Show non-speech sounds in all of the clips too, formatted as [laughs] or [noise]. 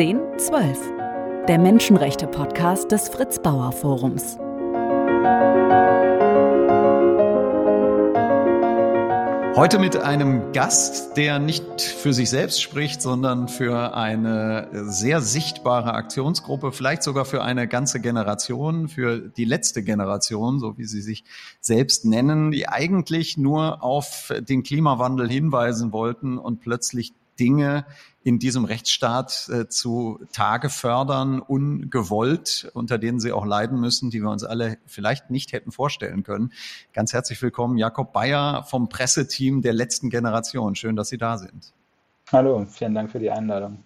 1012, der Menschenrechte-Podcast des Fritz Bauer Forums. Heute mit einem Gast, der nicht für sich selbst spricht, sondern für eine sehr sichtbare Aktionsgruppe, vielleicht sogar für eine ganze Generation, für die letzte Generation, so wie sie sich selbst nennen, die eigentlich nur auf den Klimawandel hinweisen wollten und plötzlich Dinge in diesem Rechtsstaat äh, zu Tage fördern, ungewollt, unter denen sie auch leiden müssen, die wir uns alle vielleicht nicht hätten vorstellen können. Ganz herzlich willkommen, Jakob Bayer vom Presseteam der letzten Generation. Schön, dass Sie da sind. Hallo, vielen Dank für die Einladung.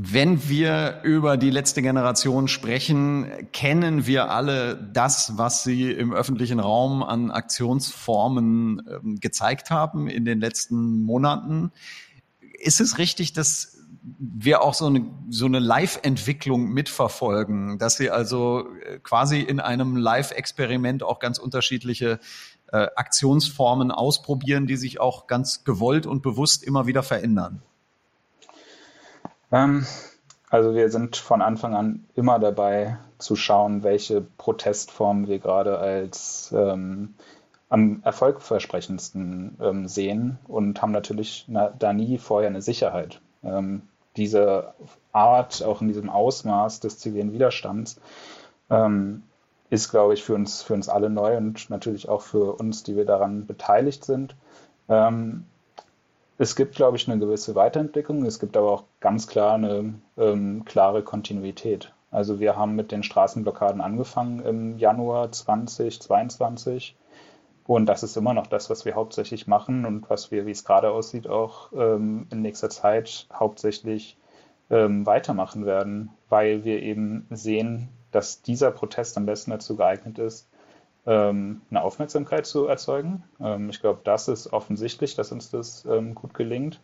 Wenn wir über die letzte Generation sprechen, kennen wir alle das, was Sie im öffentlichen Raum an Aktionsformen ähm, gezeigt haben in den letzten Monaten. Ist es richtig, dass wir auch so eine, so eine Live-Entwicklung mitverfolgen, dass Sie also äh, quasi in einem Live-Experiment auch ganz unterschiedliche äh, Aktionsformen ausprobieren, die sich auch ganz gewollt und bewusst immer wieder verändern? Ähm, also wir sind von Anfang an immer dabei zu schauen, welche Protestformen wir gerade als ähm, am erfolgversprechendsten ähm, sehen und haben natürlich na, da nie vorher eine Sicherheit. Ähm, diese Art, auch in diesem Ausmaß des zivilen Widerstands, ähm, ist, glaube ich, für uns, für uns alle neu und natürlich auch für uns, die wir daran beteiligt sind. Ähm, es gibt, glaube ich, eine gewisse Weiterentwicklung. Es gibt aber auch ganz klar eine ähm, klare Kontinuität. Also wir haben mit den Straßenblockaden angefangen im Januar 2022. Und das ist immer noch das, was wir hauptsächlich machen und was wir, wie es gerade aussieht, auch ähm, in nächster Zeit hauptsächlich ähm, weitermachen werden, weil wir eben sehen, dass dieser Protest am besten dazu geeignet ist, ähm, eine Aufmerksamkeit zu erzeugen. Ähm, ich glaube, das ist offensichtlich, dass uns das ähm, gut gelingt.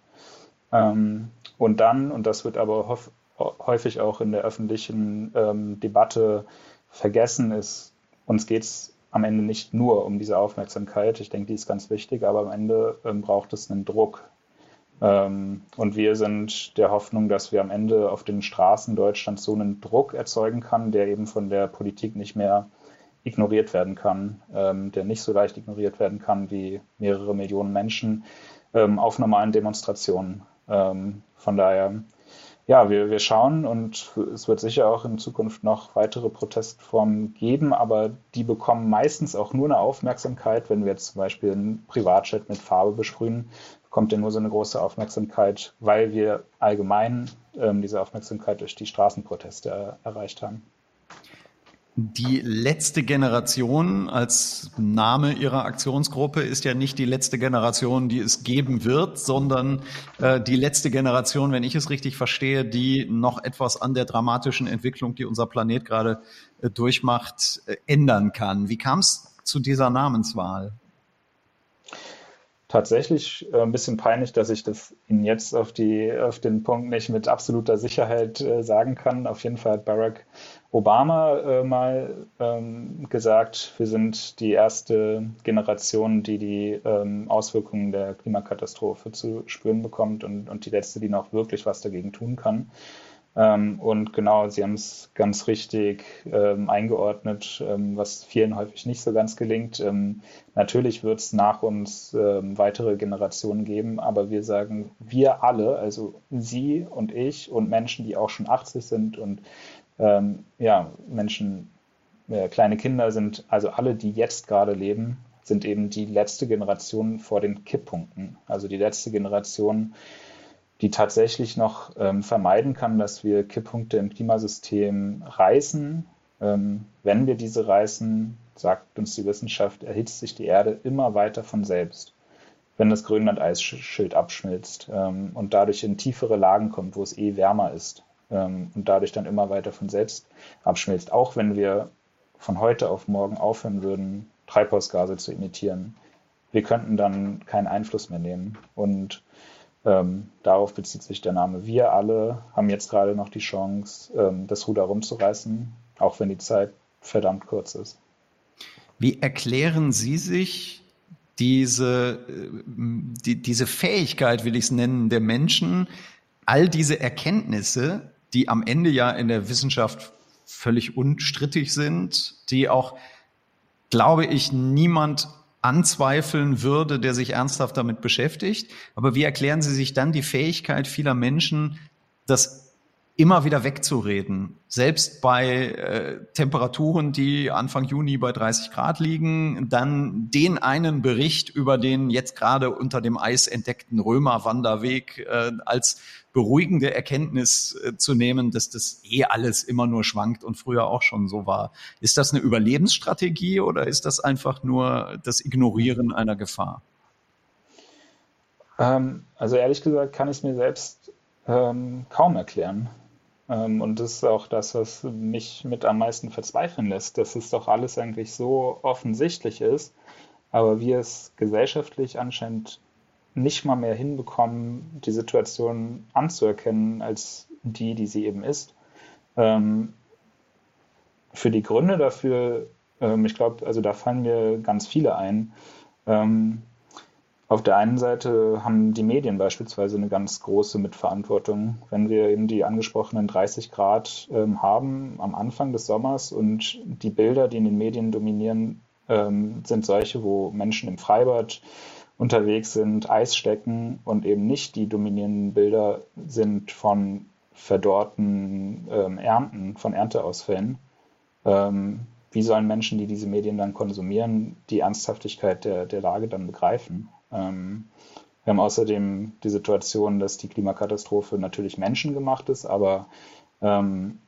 und dann, und das wird aber häufig auch in der öffentlichen Debatte vergessen, ist, uns geht es am Ende nicht nur um diese Aufmerksamkeit. Ich denke, die ist ganz wichtig, aber am Ende braucht es einen Druck. und wir sind der Hoffnung, dass wir am Ende auf den Straßen Deutschlands so einen Druck erzeugen kann, der eben von der Politik nicht mehr ignoriert werden kann, ähm, der nicht so leicht ignoriert werden kann wie mehrere Millionen Menschen ähm, auf normalen Demonstrationen. Ähm, von daher, ja, wir, wir schauen und es wird sicher auch in Zukunft noch weitere Protestformen geben, aber die bekommen meistens auch nur eine Aufmerksamkeit, wenn wir jetzt zum Beispiel einen Privatchat mit Farbe besprühen, bekommt der nur so eine große Aufmerksamkeit, weil wir allgemein ähm, diese Aufmerksamkeit durch die Straßenproteste er erreicht haben. Die letzte Generation als Name Ihrer Aktionsgruppe ist ja nicht die letzte Generation, die es geben wird, sondern äh, die letzte Generation, wenn ich es richtig verstehe, die noch etwas an der dramatischen Entwicklung, die unser Planet gerade äh, durchmacht, äh, ändern kann. Wie kam es zu dieser Namenswahl? tatsächlich äh, ein bisschen peinlich, dass ich das Ihnen jetzt auf, die, auf den Punkt nicht mit absoluter Sicherheit äh, sagen kann. Auf jeden Fall hat Barack Obama äh, mal ähm, gesagt, wir sind die erste Generation, die die ähm, Auswirkungen der Klimakatastrophe zu spüren bekommt und, und die letzte, die noch wirklich was dagegen tun kann. Ähm, und genau, Sie haben es ganz richtig ähm, eingeordnet, ähm, was vielen häufig nicht so ganz gelingt. Ähm, natürlich wird es nach uns ähm, weitere Generationen geben, aber wir sagen, wir alle, also Sie und ich und Menschen, die auch schon 80 sind und ähm, ja, Menschen, äh, kleine Kinder sind, also alle, die jetzt gerade leben, sind eben die letzte Generation vor den Kipppunkten. Also die letzte Generation, die tatsächlich noch ähm, vermeiden kann, dass wir Kipppunkte im Klimasystem reißen. Ähm, wenn wir diese reißen, sagt uns die Wissenschaft, erhitzt sich die Erde immer weiter von selbst, wenn das Grönland-Eisschild abschmilzt ähm, und dadurch in tiefere Lagen kommt, wo es eh wärmer ist ähm, und dadurch dann immer weiter von selbst abschmilzt. Auch wenn wir von heute auf morgen aufhören würden, Treibhausgase zu emittieren, wir könnten dann keinen Einfluss mehr nehmen. Und ähm, darauf bezieht sich der Name. Wir alle haben jetzt gerade noch die Chance, ähm, das Ruder rumzureißen, auch wenn die Zeit verdammt kurz ist. Wie erklären Sie sich diese, äh, die, diese Fähigkeit, will ich es nennen, der Menschen, all diese Erkenntnisse, die am Ende ja in der Wissenschaft völlig unstrittig sind, die auch, glaube ich, niemand anzweifeln würde, der sich ernsthaft damit beschäftigt. Aber wie erklären Sie sich dann die Fähigkeit vieler Menschen, das immer wieder wegzureden. Selbst bei äh, Temperaturen, die Anfang Juni bei 30 Grad liegen, dann den einen Bericht über den jetzt gerade unter dem Eis entdeckten Römerwanderweg äh, als beruhigende Erkenntnis äh, zu nehmen, dass das eh alles immer nur schwankt und früher auch schon so war. Ist das eine Überlebensstrategie oder ist das einfach nur das Ignorieren einer Gefahr? Ähm, also ehrlich gesagt kann ich es mir selbst ähm, kaum erklären. Ähm, und das ist auch das, was mich mit am meisten verzweifeln lässt, dass es doch alles eigentlich so offensichtlich ist, aber wir es gesellschaftlich anscheinend nicht mal mehr hinbekommen, die Situation anzuerkennen als die, die sie eben ist. Ähm, für die Gründe dafür, ähm, ich glaube, also da fallen mir ganz viele ein. Auf der einen Seite haben die Medien beispielsweise eine ganz große Mitverantwortung. Wenn wir eben die angesprochenen 30 Grad ähm, haben am Anfang des Sommers und die Bilder, die in den Medien dominieren, ähm, sind solche, wo Menschen im Freibad unterwegs sind, Eis stecken und eben nicht die dominierenden Bilder sind von verdorrten ähm, Ernten, von Ernteausfällen. Ähm, wie sollen Menschen, die diese Medien dann konsumieren, die Ernsthaftigkeit der, der Lage dann begreifen? Ähm, wir haben außerdem die Situation, dass die Klimakatastrophe natürlich menschengemacht ist, aber ähm,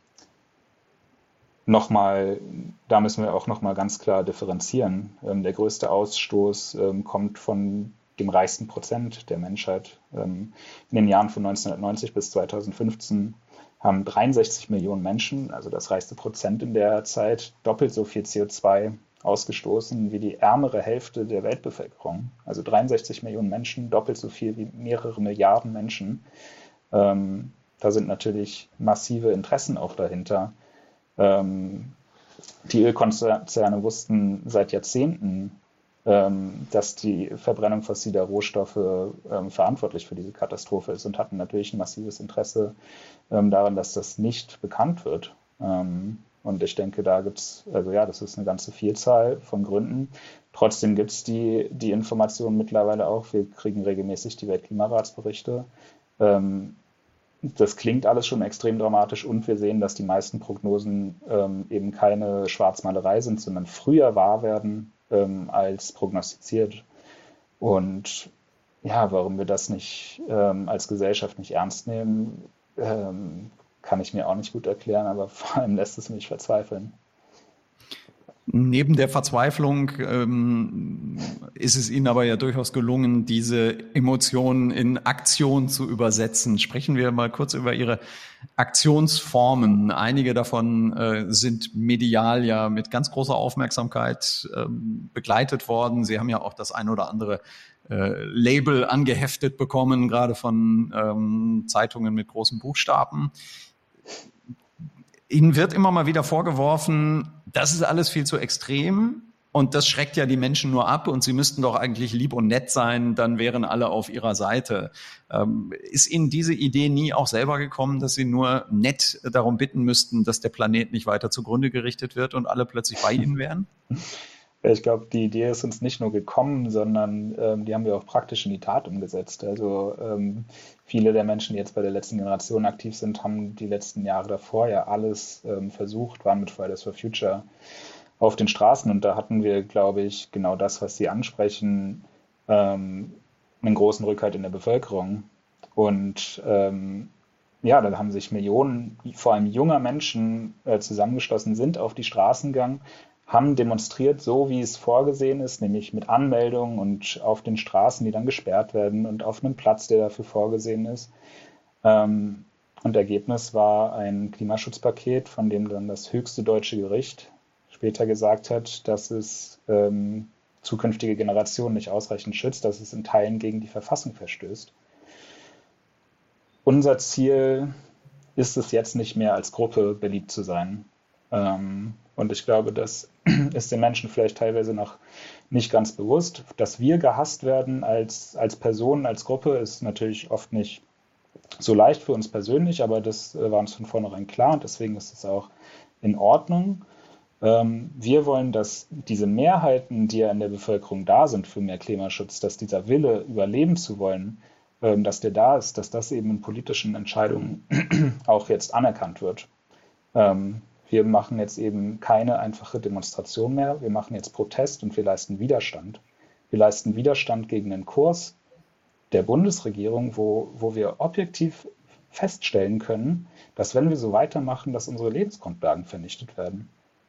nochmal, da müssen wir auch nochmal ganz klar differenzieren. Ähm, der größte Ausstoß ähm, kommt von dem reichsten Prozent der Menschheit. Ähm, in den Jahren von 1990 bis 2015 haben 63 Millionen Menschen, also das reichste Prozent in der Zeit, doppelt so viel CO2 ausgestoßen wie die ärmere Hälfte der Weltbevölkerung. Also 63 Millionen Menschen, doppelt so viel wie mehrere Milliarden Menschen. Ähm, da sind natürlich massive Interessen auch dahinter. Ähm, die Ölkonzerne wussten seit Jahrzehnten, ähm, dass die Verbrennung fossiler Rohstoffe ähm, verantwortlich für diese Katastrophe ist und hatten natürlich ein massives Interesse ähm, daran, dass das nicht bekannt wird. Und ich denke, da gibt es, also ja, das ist eine ganze Vielzahl von Gründen. Trotzdem gibt es die, die Informationen mittlerweile auch. Wir kriegen regelmäßig die Weltklimaratsberichte. Ähm, das klingt alles schon extrem dramatisch und wir sehen, dass die meisten Prognosen ähm, eben keine Schwarzmalerei sind, sondern früher wahr werden ähm, als prognostiziert. Und ja, warum wir das nicht ähm, als Gesellschaft nicht ernst nehmen, ähm, kann ich mir auch nicht gut erklären, aber [laughs] vor allem lässt es mich verzweifeln. Neben der Verzweiflung ähm, ist es Ihnen aber ja durchaus gelungen, diese Emotionen in Aktion zu übersetzen. Sprechen wir mal kurz über Ihre Aktionsformen. Einige davon äh, sind medial ja mit ganz großer Aufmerksamkeit ähm, begleitet worden. Sie haben ja auch das ein oder andere äh, Label angeheftet bekommen, gerade von ähm, Zeitungen mit großen Buchstaben. Ihnen wird immer mal wieder vorgeworfen, das ist alles viel zu extrem und das schreckt ja die Menschen nur ab und sie müssten doch eigentlich lieb und nett sein, dann wären alle auf ihrer Seite. Ähm, ist Ihnen diese Idee nie auch selber gekommen, dass Sie nur nett darum bitten müssten, dass der Planet nicht weiter zugrunde gerichtet wird und alle plötzlich bei Ihnen wären? [laughs] Ich glaube, die Idee ist uns nicht nur gekommen, sondern ähm, die haben wir auch praktisch in die Tat umgesetzt. Also ähm, viele der Menschen, die jetzt bei der letzten Generation aktiv sind, haben die letzten Jahre davor ja alles ähm, versucht, waren mit Fridays for Future auf den Straßen und da hatten wir, glaube ich, genau das, was Sie ansprechen, ähm, einen großen Rückhalt in der Bevölkerung. Und ähm, ja, da haben sich Millionen, vor allem junger Menschen äh, zusammengeschlossen, sind auf die Straßen gegangen, haben demonstriert, so wie es vorgesehen ist, nämlich mit Anmeldungen und auf den Straßen, die dann gesperrt werden und auf einem Platz, der dafür vorgesehen ist. Ähm, und Ergebnis war ein Klimaschutzpaket, von dem dann das höchste deutsche Gericht später gesagt hat, dass es ähm, zukünftige Generationen nicht ausreichend schützt, dass es in Teilen gegen die Verfassung verstößt. Unser Ziel ist es jetzt nicht mehr als Gruppe beliebt zu sein. Ähm, und ich glaube, das [clears throat] ist den Menschen vielleicht teilweise noch nicht ganz bewusst. Dass wir gehasst werden als, als Personen, als Gruppe, ist natürlich oft nicht so leicht für uns persönlich, aber das äh, war uns von vornherein klar und deswegen ist es auch in Ordnung. Ähm, wir wollen, dass diese Mehrheiten, die ja in der Bevölkerung da sind für mehr Klimaschutz, dass dieser Wille, überleben zu wollen, ähm, dass der da ist, dass das eben in politischen Entscheidungen [clears throat] auch jetzt anerkannt wird. Wir machen jetzt eben keine einfache Demonstration mehr, wir machen jetzt Protest und wir leisten Widerstand. Wir leisten Widerstand gegen den Kurs der Bundesregierung, wo, wo wir objektiv feststellen können, dass wenn wir so weitermachen, dass unsere Lebensgrundlagen vernichtet werden.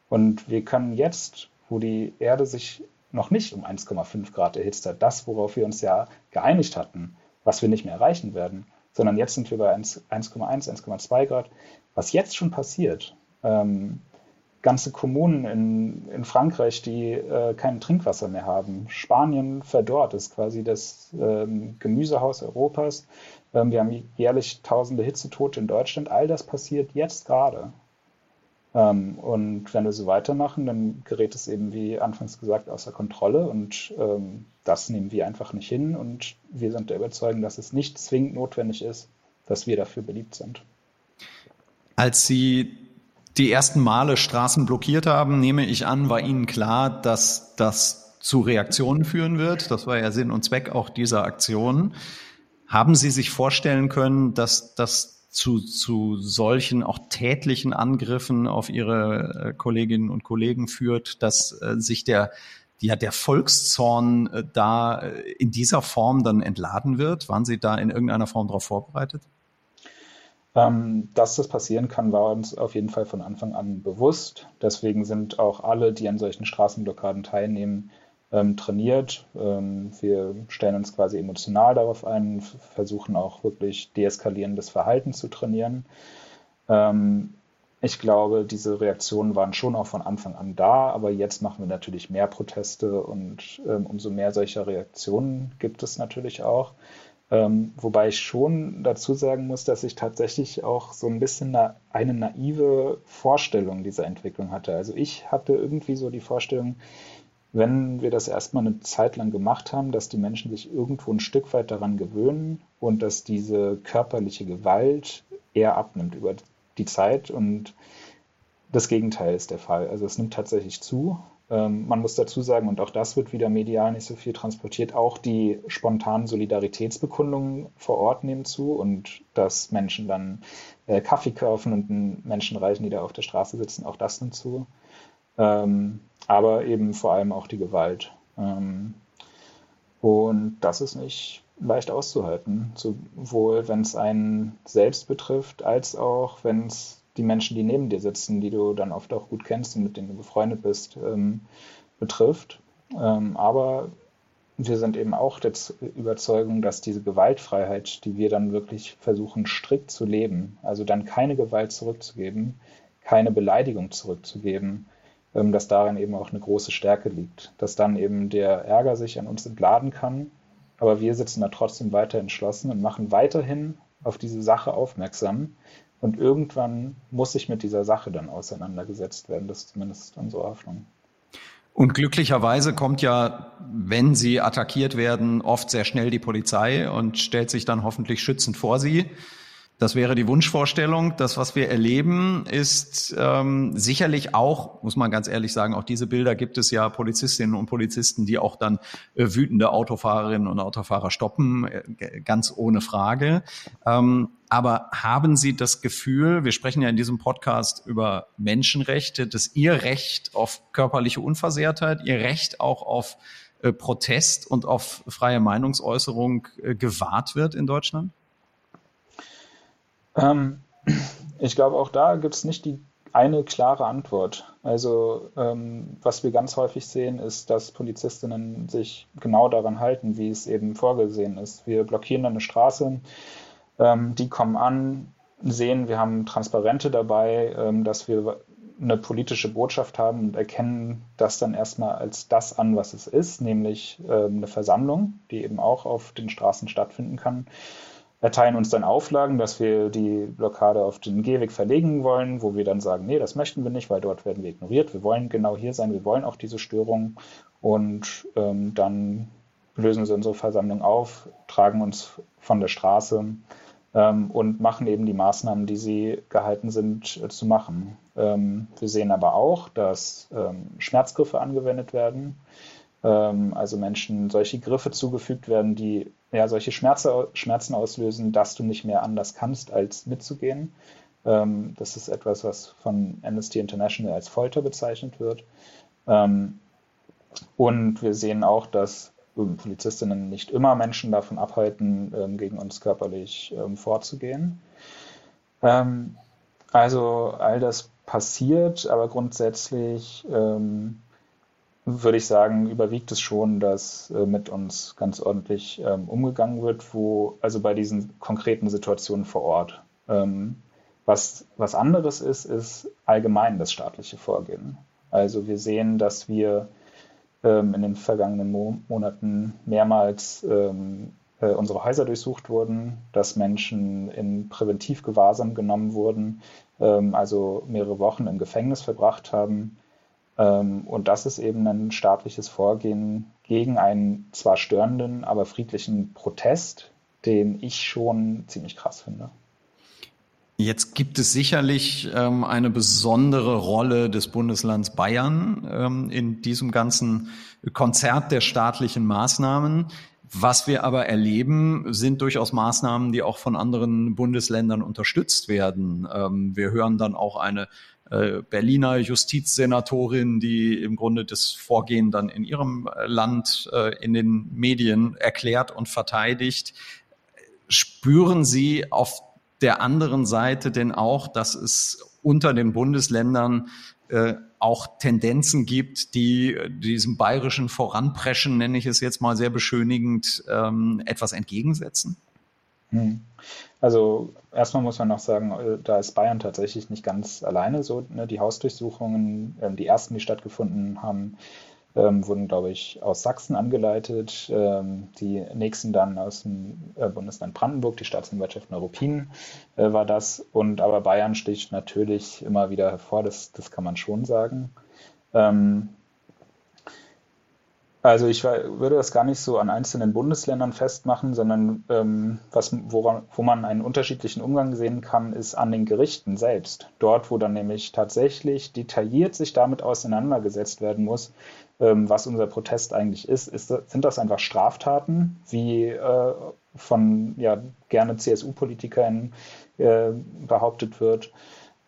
Und wir können jetzt, wo die Erde sich noch nicht um 1,5 Grad erhitzt hat, das, worauf wir uns ja geeinigt hatten, was wir nicht mehr erreichen werden, sondern jetzt sind wir bei 1,1, 1,2 Grad. Was jetzt schon passiert, ähm, ganze Kommunen in, in Frankreich, die äh, kein Trinkwasser mehr haben. Spanien verdorrt, ist quasi das ähm, Gemüsehaus Europas. Ähm, wir haben jährlich tausende Hitzetote in Deutschland. All das passiert jetzt gerade. Ähm, und wenn wir so weitermachen, dann gerät es eben, wie anfangs gesagt, außer Kontrolle. Und ähm, das nehmen wir einfach nicht hin. Und wir sind der Überzeugung, dass es nicht zwingend notwendig ist, dass wir dafür beliebt sind. Als Sie die ersten Male Straßen blockiert haben, nehme ich an, war Ihnen klar, dass das zu Reaktionen führen wird. Das war ja Sinn und Zweck auch dieser Aktion. Haben Sie sich vorstellen können, dass das zu, zu solchen auch tätlichen Angriffen auf Ihre äh, Kolleginnen und Kollegen führt, dass äh, sich der ja, der Volkszorn äh, da in dieser Form dann entladen wird? Waren Sie da in irgendeiner Form darauf vorbereitet? Ähm, dass das passieren kann, war uns auf jeden Fall von Anfang an bewusst. Deswegen sind auch alle, die an solchen Straßenblockaden teilnehmen, ähm, trainiert. Ähm, wir stellen uns quasi emotional darauf ein, versuchen auch wirklich deeskalierendes Verhalten zu trainieren. Ich glaube, diese Reaktionen waren schon auch von Anfang an da, aber jetzt machen wir natürlich mehr Proteste und umso mehr solcher Reaktionen gibt es natürlich auch. Ähm, wobei ich schon dazu sagen muss, dass ich tatsächlich auch so ein bisschen na eine naive Vorstellung dieser Entwicklung hatte. Also ich hatte irgendwie so die Vorstellung, wenn wir das erstmal eine Zeit lang gemacht haben, dass die Menschen sich irgendwo ein Stück weit daran gewöhnen und dass diese körperliche Gewalt eher abnimmt über die Zeit und das Gegenteil ist der Fall. Also es nimmt tatsächlich zu. Ähm, man muss dazu sagen, und auch das wird wieder medial nicht so viel transportiert, auch die spontanen Solidaritätsbekundungen vor Ort nehmen zu und dass Menschen dann äh, Kaffee kaufen und Menschen reichen, die da auf der Straße sitzen, auch das nimmt zu. Ähm, aber eben vor allem auch die Gewalt. Ähm, und das ist nicht leicht auszuhalten, sowohl wenn es einen selbst betrifft, als auch wenn es die Menschen, die neben dir sitzen, die du dann oft auch gut kennst und mit denen du befreundet bist, ähm, betrifft. Ähm, aber wir sind eben auch der Überzeugung, dass diese Gewaltfreiheit, die wir dann wirklich versuchen strikt zu leben, also dann keine Gewalt zurückzugeben, keine Beleidigung zurückzugeben, ähm, dass darin eben auch eine große Stärke liegt, dass dann eben der Ärger sich an uns entladen kann, aber wir sitzen da trotzdem weiter entschlossen und machen weiterhin auf diese Sache aufmerksam, und irgendwann muss sich mit dieser Sache dann auseinandergesetzt werden. Das ist zumindest unsere Hoffnung. Und glücklicherweise kommt ja, wenn sie attackiert werden, oft sehr schnell die Polizei und stellt sich dann hoffentlich schützend vor sie. Das wäre die Wunschvorstellung. Das, was wir erleben, ist ähm, sicherlich auch, muss man ganz ehrlich sagen, auch diese Bilder gibt es ja Polizistinnen und Polizisten, die auch dann äh, wütende Autofahrerinnen und Autofahrer stoppen, äh, ganz ohne Frage. Ähm, aber haben Sie das Gefühl, wir sprechen ja in diesem Podcast über Menschenrechte, dass Ihr Recht auf körperliche Unversehrtheit, Ihr Recht auch auf äh, Protest und auf freie Meinungsäußerung äh, gewahrt wird in Deutschland? Ähm, ich glaube, auch da gibt es nicht die eine klare Antwort. Also ähm, was wir ganz häufig sehen, ist, dass Polizistinnen sich genau daran halten, wie es eben vorgesehen ist. Wir blockieren eine Straße, ähm, die kommen an, sehen, wir haben Transparente dabei, ähm, dass wir eine politische Botschaft haben und erkennen das dann erstmal als das an, was es ist, nämlich ähm, eine Versammlung, die eben auch auf den Straßen stattfinden kann erteilen uns dann Auflagen, dass wir die Blockade auf den Gehweg verlegen wollen, wo wir dann sagen, nee, das möchten wir nicht, weil dort werden wir ignoriert. Wir wollen genau hier sein, wir wollen auch diese Störung und ähm, dann lösen sie unsere Versammlung auf, tragen uns von der Straße ähm, und machen eben die Maßnahmen, die sie gehalten sind äh, zu machen. Ähm, wir sehen aber auch, dass ähm, Schmerzgriffe angewendet werden, ähm, also Menschen solche Griffe zugefügt werden, die ja solche Schmerze, Schmerzen auslösen, dass du nicht mehr anders kannst, als mitzugehen. Ähm, das ist etwas, was von Amnesty International als Folter bezeichnet wird. Ähm, und wir sehen auch, dass Polizistinnen nicht immer Menschen davon abhalten, ähm, gegen uns körperlich ähm, vorzugehen. Ähm, also all das passiert, aber grundsätzlich ähm, würde ich sagen, überwiegt es schon, dass äh, mit uns ganz ordentlich ähm, umgegangen wird, wo, also bei diesen konkreten Situationen vor Ort. Ähm, was, was anderes ist, ist allgemein das staatliche Vorgehen. Also wir sehen, dass wir ähm, in den vergangenen Mo Monaten mehrmals ähm, äh, unsere Häuser durchsucht wurden, dass Menschen in Präventivgewahrsam genommen wurden, ähm, also mehrere Wochen im Gefängnis verbracht haben. Ähm, und das ist eben ein staatliches Vorgehen gegen einen zwar störenden, aber friedlichen Protest, den ich schon ziemlich krass finde. Jetzt gibt es sicherlich ähm, eine besondere Rolle des Bundeslands Bayern ähm, in diesem ganzen Konzert der staatlichen Maßnahmen. Was wir aber erleben, sind durchaus Maßnahmen, die auch von anderen Bundesländern unterstützt werden. Ähm, wir hören dann auch eine Berliner Justizsenatorin, die im Grunde das Vorgehen dann in ihrem Land äh, in den Medien erklärt und verteidigt. Spüren Sie auf der anderen Seite denn auch, dass es unter den Bundesländern äh, auch Tendenzen gibt, die diesem bayerischen Voranpreschen, nenne ich es jetzt mal sehr beschönigend, ähm, etwas entgegensetzen? Hm. Also erstmal muss man noch sagen, äh, da ist Bayern tatsächlich nicht ganz alleine so. Ne? Die Hausdurchsuchungen, ähm, die ersten, die stattgefunden haben, ähm, wurden, glaube ich, aus Sachsen angeleitet. Ähm, die nächsten dann aus dem äh, Bundesland Brandenburg, die Staatsanwaltschaft Neuruppin äh, war das. Und aber Bayern sticht natürlich immer wieder hervor, das, das kann man schon sagen. Ähm, also ich würde das gar nicht so an einzelnen Bundesländern festmachen, sondern ähm, was, woran, wo man einen unterschiedlichen Umgang sehen kann, ist an den Gerichten selbst. Dort, wo dann nämlich tatsächlich detailliert sich damit auseinandergesetzt werden muss, ähm, was unser Protest eigentlich ist, ist, sind das einfach Straftaten, wie äh, von ja, gerne CSU-Politikern äh, behauptet wird,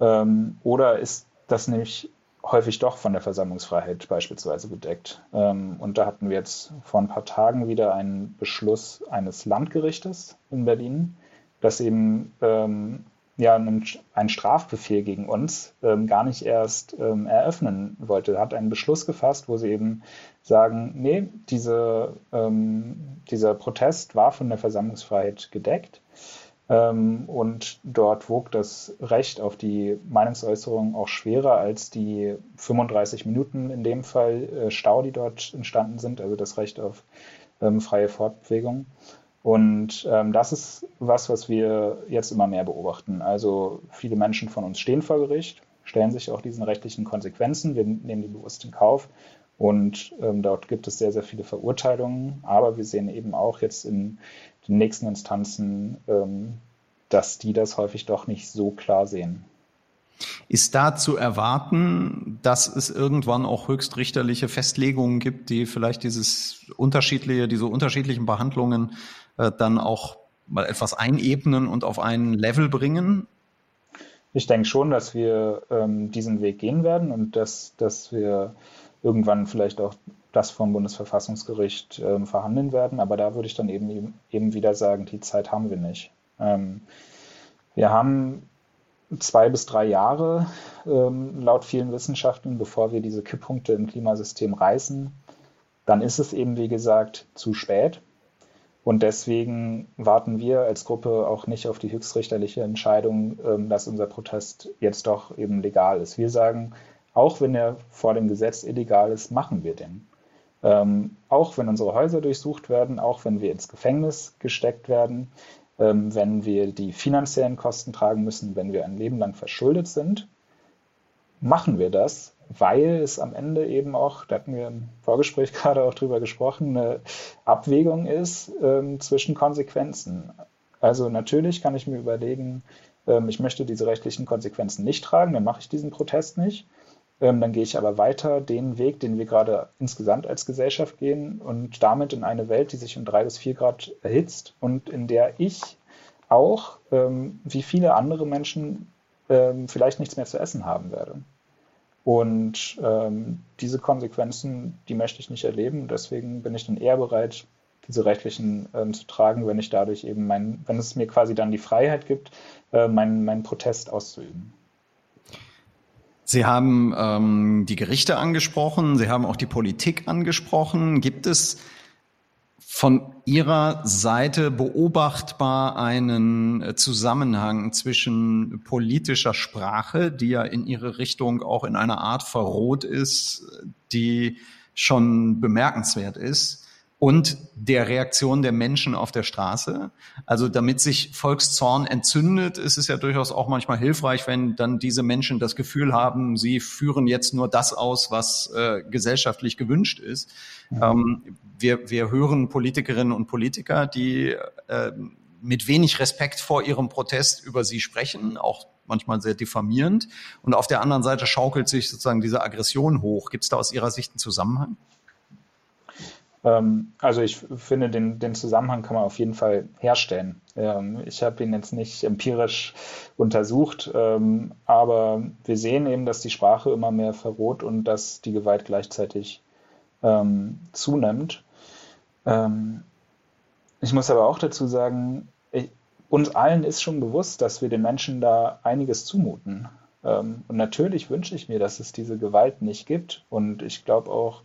ähm, oder ist das nämlich häufig doch von der Versammlungsfreiheit beispielsweise bedeckt. Ähm, und da hatten wir jetzt vor ein paar Tagen wieder einen Beschluss eines Landgerichtes in Berlin, das eben ähm, ja einen, Strafbefehl gegen uns ähm, gar nicht erst ähm, eröffnen wollte. Hat einen Beschluss gefasst, wo sie eben sagen, nee, diese, ähm, dieser Protest war von der Versammlungsfreiheit gedeckt. Ähm, und dort wog das Recht auf die Meinungsäußerung auch schwerer als die 35 Minuten in dem Fall äh, Stau, die dort entstanden sind, also das Recht auf ähm, freie Fortbewegung. Und ähm, das ist was, was wir jetzt immer mehr beobachten. Also viele Menschen von uns stehen vor Gericht, stellen sich auch diesen rechtlichen Konsequenzen. Wir nehmen die bewusst in Kauf. Und ähm, dort gibt es sehr, sehr viele Verurteilungen. Aber wir sehen eben auch jetzt in den nächsten Instanzen, ähm, dass die das häufig doch nicht so klar sehen. Ist da zu erwarten, dass es irgendwann auch höchstrichterliche Festlegungen gibt, die vielleicht dieses unterschiedliche, diese unterschiedlichen Behandlungen äh, dann auch mal etwas einebnen und auf ein Level bringen? Ich denke schon, dass wir ähm, diesen Weg gehen werden und dass, dass wir irgendwann vielleicht auch das vom Bundesverfassungsgericht ähm, verhandeln werden. Aber da würde ich dann eben, eben wieder sagen, die Zeit haben wir nicht. Ähm, wir haben zwei bis drei Jahre ähm, laut vielen Wissenschaften, bevor wir diese Kipppunkte im Klimasystem reißen. Dann ist es eben, wie gesagt, zu spät. Und deswegen warten wir als Gruppe auch nicht auf die höchstrichterliche Entscheidung, ähm, dass unser Protest jetzt doch eben legal ist. Wir sagen, auch wenn er vor dem Gesetz illegal ist, machen wir den. Ähm, auch wenn unsere Häuser durchsucht werden, auch wenn wir ins Gefängnis gesteckt werden, ähm, wenn wir die finanziellen Kosten tragen müssen, wenn wir ein Leben lang verschuldet sind, machen wir das, weil es am Ende eben auch, da hatten wir im Vorgespräch [laughs] gerade auch drüber gesprochen, eine Abwägung ist ähm, zwischen Konsequenzen. Also natürlich kann ich mir überlegen, ähm, ich möchte diese rechtlichen Konsequenzen nicht tragen, dann mache ich diesen Protest nicht. Ähm, dann gehe ich aber weiter den Weg, den wir gerade insgesamt als Gesellschaft gehen und damit in eine Welt, die sich um drei bis vier Grad erhitzt und in der ich auch, ähm, wie viele andere Menschen, ähm, vielleicht nichts mehr zu essen haben werde. Und ähm, diese Konsequenzen, die möchte ich nicht erleben. Deswegen bin ich dann eher bereit, diese rechtlichen ähm, zu tragen, wenn ich dadurch eben mein, wenn es mir quasi dann die Freiheit gibt, äh, meinen, meinen Protest auszuüben. Sie haben ähm, die Gerichte angesprochen, Sie haben auch die Politik angesprochen. Gibt es von Ihrer Seite beobachtbar einen äh, Zusammenhang zwischen politischer Sprache, die ja in Ihre Richtung auch in einer Art verroht ist, die schon bemerkenswert ist, und der Reaktion der Menschen auf der Straße. Also damit sich Volkszorn entzündet, ist es ja durchaus auch manchmal hilfreich, wenn dann diese Menschen das Gefühl haben, sie führen jetzt nur das aus, was äh, gesellschaftlich gewünscht ist. Mhm. Ähm, wir, wir hören Politikerinnen und Politiker, die äh, mit wenig Respekt vor ihrem Protest über sie sprechen, auch manchmal sehr diffamierend. Und auf der anderen Seite schaukelt sich sozusagen diese Aggression hoch. Gibt es da aus Ihrer Sicht einen Zusammenhang? Ähm, also ich finde, den, den Zusammenhang kann man auf jeden Fall herstellen. Ähm, ich habe ihn jetzt nicht empirisch untersucht, ähm, aber wir sehen eben, dass die Sprache immer mehr verroht und dass die Gewalt gleichzeitig zunimmt. ich muss aber auch dazu sagen, ich, uns allen ist schon bewusst, dass wir den Menschen da einiges zumuten. und natürlich wünsche ich mir, dass es diese Gewalt nicht gibt. Und ich glaube auch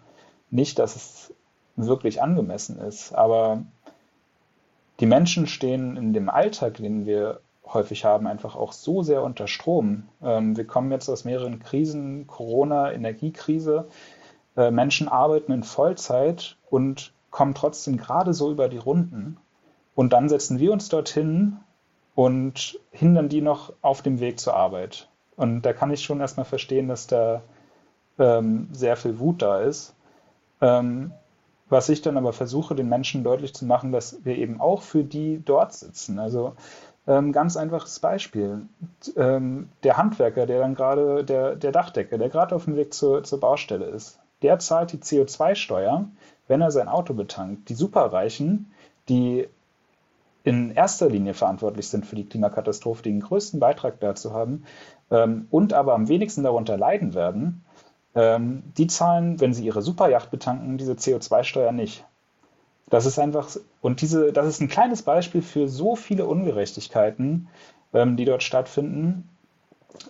nicht, dass es wirklich angemessen ist. Aber die Menschen stehen in dem Alltag, den wir häufig haben, einfach auch so sehr unter Strom. Ähm, wir kommen jetzt aus mehreren Krisen, Corona, Energiekrise. Äh, Menschen arbeiten in Vollzeit und kommen trotzdem gerade so über die Runden. Und dann setzen wir uns dorthin und hindern die noch auf dem Weg zur Arbeit. Und da kann ich schon erstmal verstehen, dass da ähm, sehr viel Wut da ist. Ähm, was ich dann aber versuche, den Menschen deutlich zu machen, dass wir eben auch für die dort sitzen. Also ähm, ganz einfaches Beispiel. Ähm, der Handwerker, der dann gerade, der, der Dachdecker, der gerade auf dem Weg zur, zur Baustelle ist, der zahlt die CO2-Steuer, wenn er sein Auto betankt. Die Superreichen, die in erster Linie verantwortlich sind für die Klimakatastrophe, die den größten Beitrag dazu haben ähm, und aber am wenigsten darunter leiden werden, ähm, die zahlen, wenn sie ihre Superjacht betanken, diese CO2-Steuer nicht. Das ist einfach, und diese, das ist ein kleines Beispiel für so viele Ungerechtigkeiten, ähm, die dort stattfinden.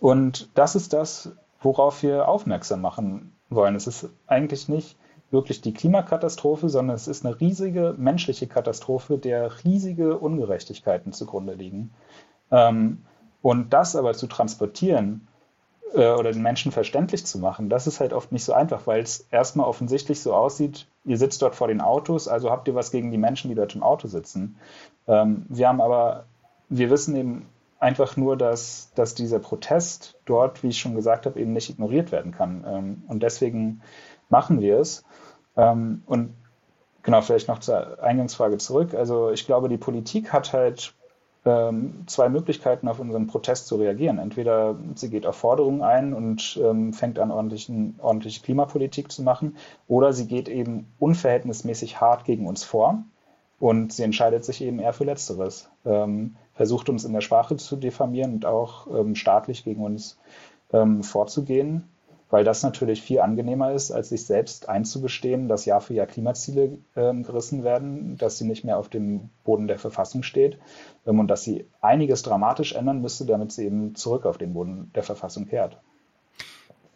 Und das ist das, worauf wir aufmerksam machen wollen. Es ist eigentlich nicht wirklich die Klimakatastrophe, sondern es ist eine riesige menschliche Katastrophe, der riesige Ungerechtigkeiten zugrunde liegen. Ähm, und das aber zu transportieren äh, oder den Menschen verständlich zu machen, das ist halt oft nicht so einfach, weil es erstmal offensichtlich so aussieht, ihr sitzt dort vor den Autos, also habt ihr was gegen die Menschen, die dort im Auto sitzen. Ähm, wir haben aber, wir wissen eben einfach nur, dass, dass dieser Protest dort, wie ich schon gesagt habe, eben nicht ignoriert werden kann. Ähm, und deswegen machen wir es. Ähm, und genau, vielleicht noch zur Eingangsfrage zurück. Also ich glaube, die Politik hat halt zwei Möglichkeiten, auf unseren Protest zu reagieren. Entweder sie geht auf Forderungen ein und ähm, fängt an, ordentlichen, ordentliche Klimapolitik zu machen, oder sie geht eben unverhältnismäßig hart gegen uns vor und sie entscheidet sich eben eher für Letzteres. Ähm, versucht uns in der Sprache zu diffamieren und auch ähm, staatlich gegen uns ähm, vorzugehen weil das natürlich viel angenehmer ist, als sich selbst einzugestehen, dass Jahr für Jahr Klimaziele ähm, gerissen werden, dass sie nicht mehr auf dem Boden der Verfassung steht ähm, und dass sie einiges dramatisch ändern müsste, damit sie eben zurück auf den Boden der Verfassung kehrt.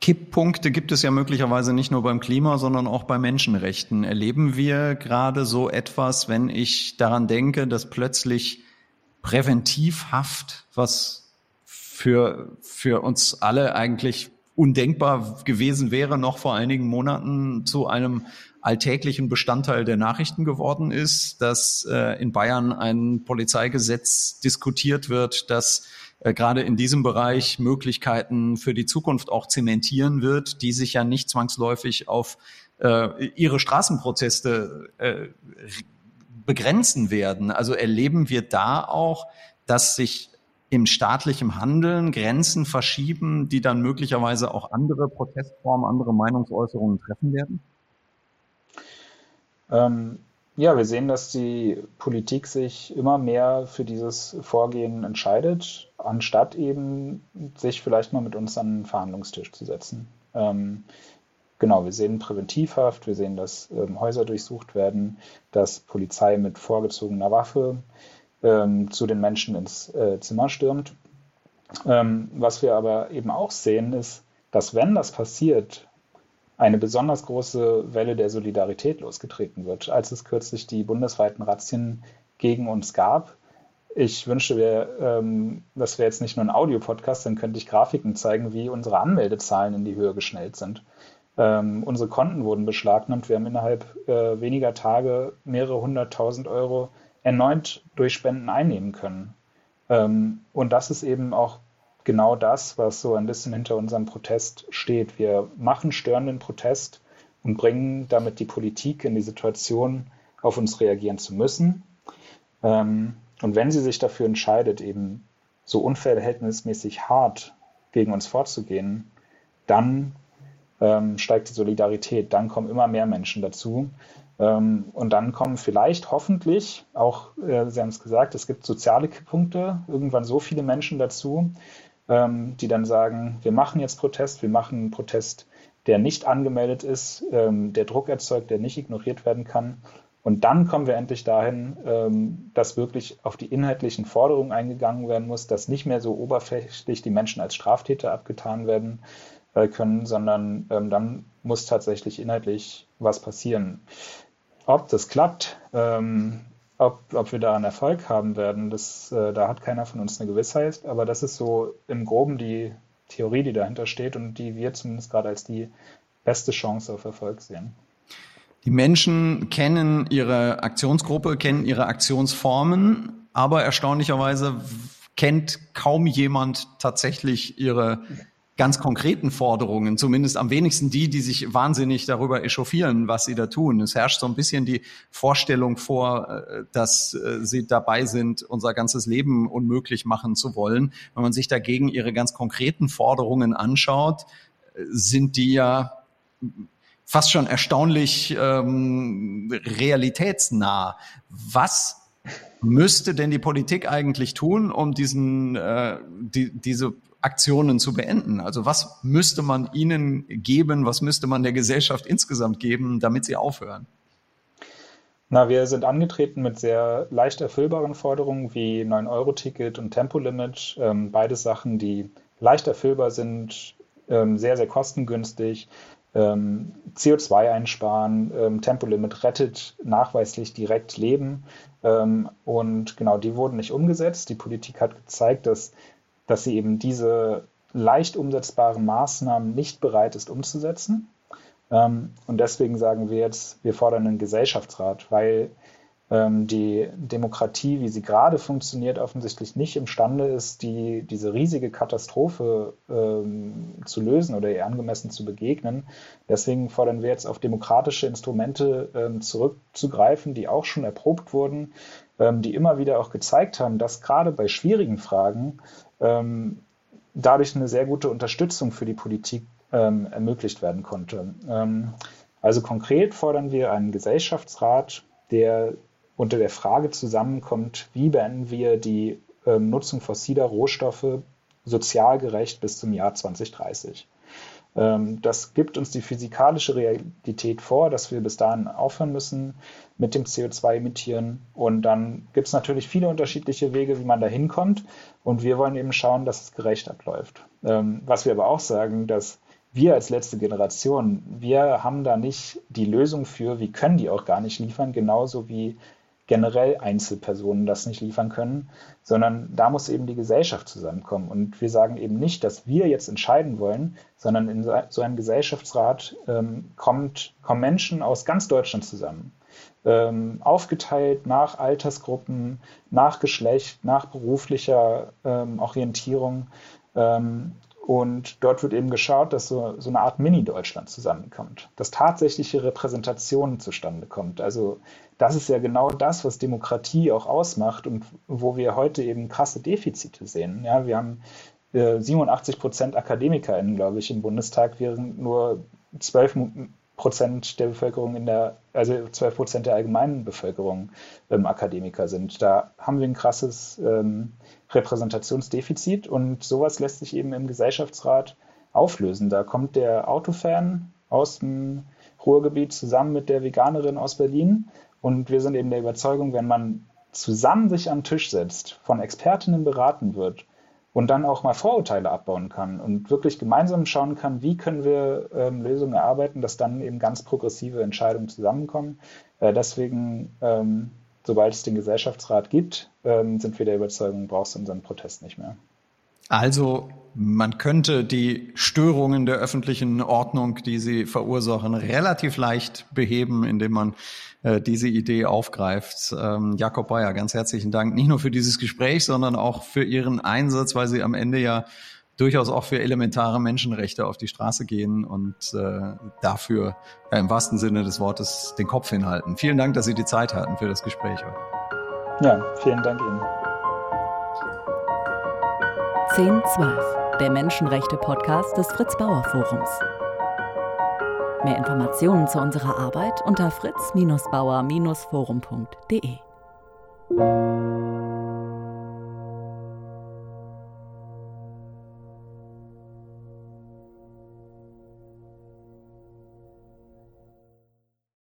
Kipppunkte gibt es ja möglicherweise nicht nur beim Klima, sondern auch bei Menschenrechten. Erleben wir gerade so etwas, wenn ich daran denke, dass plötzlich Präventivhaft, was für, für uns alle eigentlich undenkbar gewesen wäre, noch vor einigen Monaten zu einem alltäglichen Bestandteil der Nachrichten geworden ist, dass äh, in Bayern ein Polizeigesetz diskutiert wird, das äh, gerade in diesem Bereich Möglichkeiten für die Zukunft auch zementieren wird, die sich ja nicht zwangsläufig auf äh, ihre Straßenproteste äh, begrenzen werden? Also erleben wir da auch, dass sich im staatlichen Handeln Grenzen verschieben, die dann möglicherweise auch andere Protestformen, andere Meinungsäußerungen treffen werden? Ähm, ja, wir sehen, dass die Politik sich immer mehr für dieses Vorgehen entscheidet, anstatt eben sich vielleicht mal mit uns an den Verhandlungstisch zu setzen. Ähm, genau, wir sehen Präventivhaft, wir sehen, dass ähm, Häuser durchsucht werden, dass Polizei mit vorgezogener Waffe ähm, zu den Menschen ins äh, Zimmer stürmt. Ähm, was wir aber eben auch sehen, ist, dass wenn das passiert, eine besonders große Welle der Solidarität losgetreten wird. Als es kürzlich die bundesweiten Razzien gegen uns gab, ich wünsche, wir, ähm, das wäre jetzt nicht nur ein Audiopodcast, dann könnte ich Grafiken zeigen, wie unsere Anmeldezahlen in die Höhe geschnellt sind. Ähm, unsere Konten wurden beschlagnahmt. Wir haben innerhalb äh, weniger Tage mehrere hunderttausend Euro erneut durch Spenden einnehmen können. Ähm, und das ist eben auch genau das, was so ein bisschen hinter unserem Protest steht. Wir machen störenden Protest und bringen damit die Politik in die Situation, auf uns reagieren zu müssen. Ähm, und wenn sie sich dafür entscheidet, eben so unverhältnismäßig hart gegen uns vorzugehen, dann ähm, steigt die Solidarität, dann kommen immer mehr Menschen dazu. Ähm, und dann kommen vielleicht hoffentlich, auch äh, Sie haben es gesagt, es gibt soziale Kipppunkte, irgendwann so viele Menschen dazu, ähm, die dann sagen, wir machen jetzt Protest, wir machen einen Protest, der nicht angemeldet ist, ähm, der Druck erzeugt, der nicht ignoriert werden kann. Und dann kommen wir endlich dahin, dass wirklich auf die inhaltlichen Forderungen eingegangen werden muss, dass nicht mehr so oberflächlich die Menschen als Straftäter abgetan werden äh, können, sondern dann muss tatsächlich inhaltlich was passieren. Ob das klappt, ähm, ob, ob wir da einen Erfolg haben werden, das, äh, da hat keiner von uns eine Gewissheit, aber das ist so im Groben die Theorie, die dahinter steht und die wir zumindest gerade als die beste Chance auf Erfolg sehen. Die Menschen kennen ihre Aktionsgruppe, kennen ihre Aktionsformen, aber erstaunlicherweise kennt kaum jemand tatsächlich ihre ganz konkreten Forderungen, zumindest am wenigsten die, die sich wahnsinnig darüber echauffieren, was sie da tun. Es herrscht so ein bisschen die Vorstellung vor, äh, dass äh, sie dabei sind, unser ganzes Leben unmöglich machen zu wollen. Wenn man sich dagegen ihre ganz konkreten Forderungen anschaut, äh, sind die ja fast schon erstaunlich ähm, realitätsnah. Was müsste denn die Politik eigentlich tun, um diesen, äh, die, diese Aktionen zu beenden? Also was müsste man ihnen geben, was müsste man der Gesellschaft insgesamt geben, damit sie aufhören? Na, wir sind angetreten mit sehr leicht erfüllbaren Forderungen wie 9-Euro-Ticket und Tempolimit. Ähm, beide Sachen, die leicht erfüllbar sind, ähm, sehr, sehr kostengünstig. Ähm, CO2 einsparen, ähm, Tempolimit rettet nachweislich direkt Leben. Ähm, und genau, die wurden nicht umgesetzt. Die Politik hat gezeigt, dass dass sie eben diese leicht umsetzbaren Maßnahmen nicht bereit ist umzusetzen. Ähm, und deswegen sagen wir jetzt, wir fordern einen Gesellschaftsrat, weil die Demokratie, wie sie gerade funktioniert, offensichtlich nicht imstande ist, die, diese riesige Katastrophe ähm, zu lösen oder ihr angemessen zu begegnen. Deswegen fordern wir jetzt auf demokratische Instrumente ähm, zurückzugreifen, die auch schon erprobt wurden, ähm, die immer wieder auch gezeigt haben, dass gerade bei schwierigen Fragen ähm, dadurch eine sehr gute Unterstützung für die Politik ähm, ermöglicht werden konnte. Ähm, also konkret fordern wir einen Gesellschaftsrat, der unter der Frage zusammenkommt, wie beenden wir die ähm, Nutzung fossiler Rohstoffe sozial gerecht bis zum Jahr 2030. Ähm, das gibt uns die physikalische Realität vor, dass wir bis dahin aufhören müssen mit dem CO2-Emittieren. Und dann gibt es natürlich viele unterschiedliche Wege, wie man da hinkommt. Und wir wollen eben schauen, dass es gerecht abläuft. Ähm, was wir aber auch sagen, dass wir als letzte Generation, wir haben da nicht die Lösung für, wir können die auch gar nicht liefern, genauso wie generell Einzelpersonen das nicht liefern können, sondern da muss eben die Gesellschaft zusammenkommen. Und wir sagen eben nicht, dass wir jetzt entscheiden wollen, sondern in so einem Gesellschaftsrat ähm, kommt, kommen Menschen aus ganz Deutschland zusammen. Ähm, aufgeteilt nach Altersgruppen, nach Geschlecht, nach beruflicher ähm, Orientierung. Und dort wird eben geschaut, dass so, so eine Art Mini-Deutschland zusammenkommt, dass tatsächliche Repräsentation zustande kommt. Also das ist ja genau das, was Demokratie auch ausmacht und wo wir heute eben krasse Defizite sehen. Ja, wir haben äh, 87 Prozent AkademikerInnen, glaube ich, im Bundestag, während nur 12 Prozent der Bevölkerung in der, also 12 Prozent der allgemeinen Bevölkerung ähm, Akademiker sind. Da haben wir ein krasses ähm, Repräsentationsdefizit und sowas lässt sich eben im Gesellschaftsrat auflösen. Da kommt der Autofan aus dem Ruhrgebiet zusammen mit der Veganerin aus Berlin und wir sind eben der Überzeugung, wenn man zusammen sich am Tisch setzt, von Expertinnen beraten wird und dann auch mal Vorurteile abbauen kann und wirklich gemeinsam schauen kann, wie können wir ähm, Lösungen erarbeiten, dass dann eben ganz progressive Entscheidungen zusammenkommen. Äh, deswegen, ähm, sobald es den Gesellschaftsrat gibt, ähm, sind wir der Überzeugung, brauchst du unseren Protest nicht mehr. Also man könnte die Störungen der öffentlichen Ordnung, die sie verursachen, relativ leicht beheben, indem man äh, diese Idee aufgreift. Ähm, Jakob Bayer, ganz herzlichen Dank, nicht nur für dieses Gespräch, sondern auch für Ihren Einsatz, weil Sie am Ende ja durchaus auch für elementare Menschenrechte auf die Straße gehen und äh, dafür ja, im wahrsten Sinne des Wortes den Kopf hinhalten. Vielen Dank, dass Sie die Zeit hatten für das Gespräch. Ja, vielen Dank Ihnen. 1012, der Menschenrechte-Podcast des Fritz Bauer Forums. Mehr Informationen zu unserer Arbeit unter fritz-bauer-forum.de.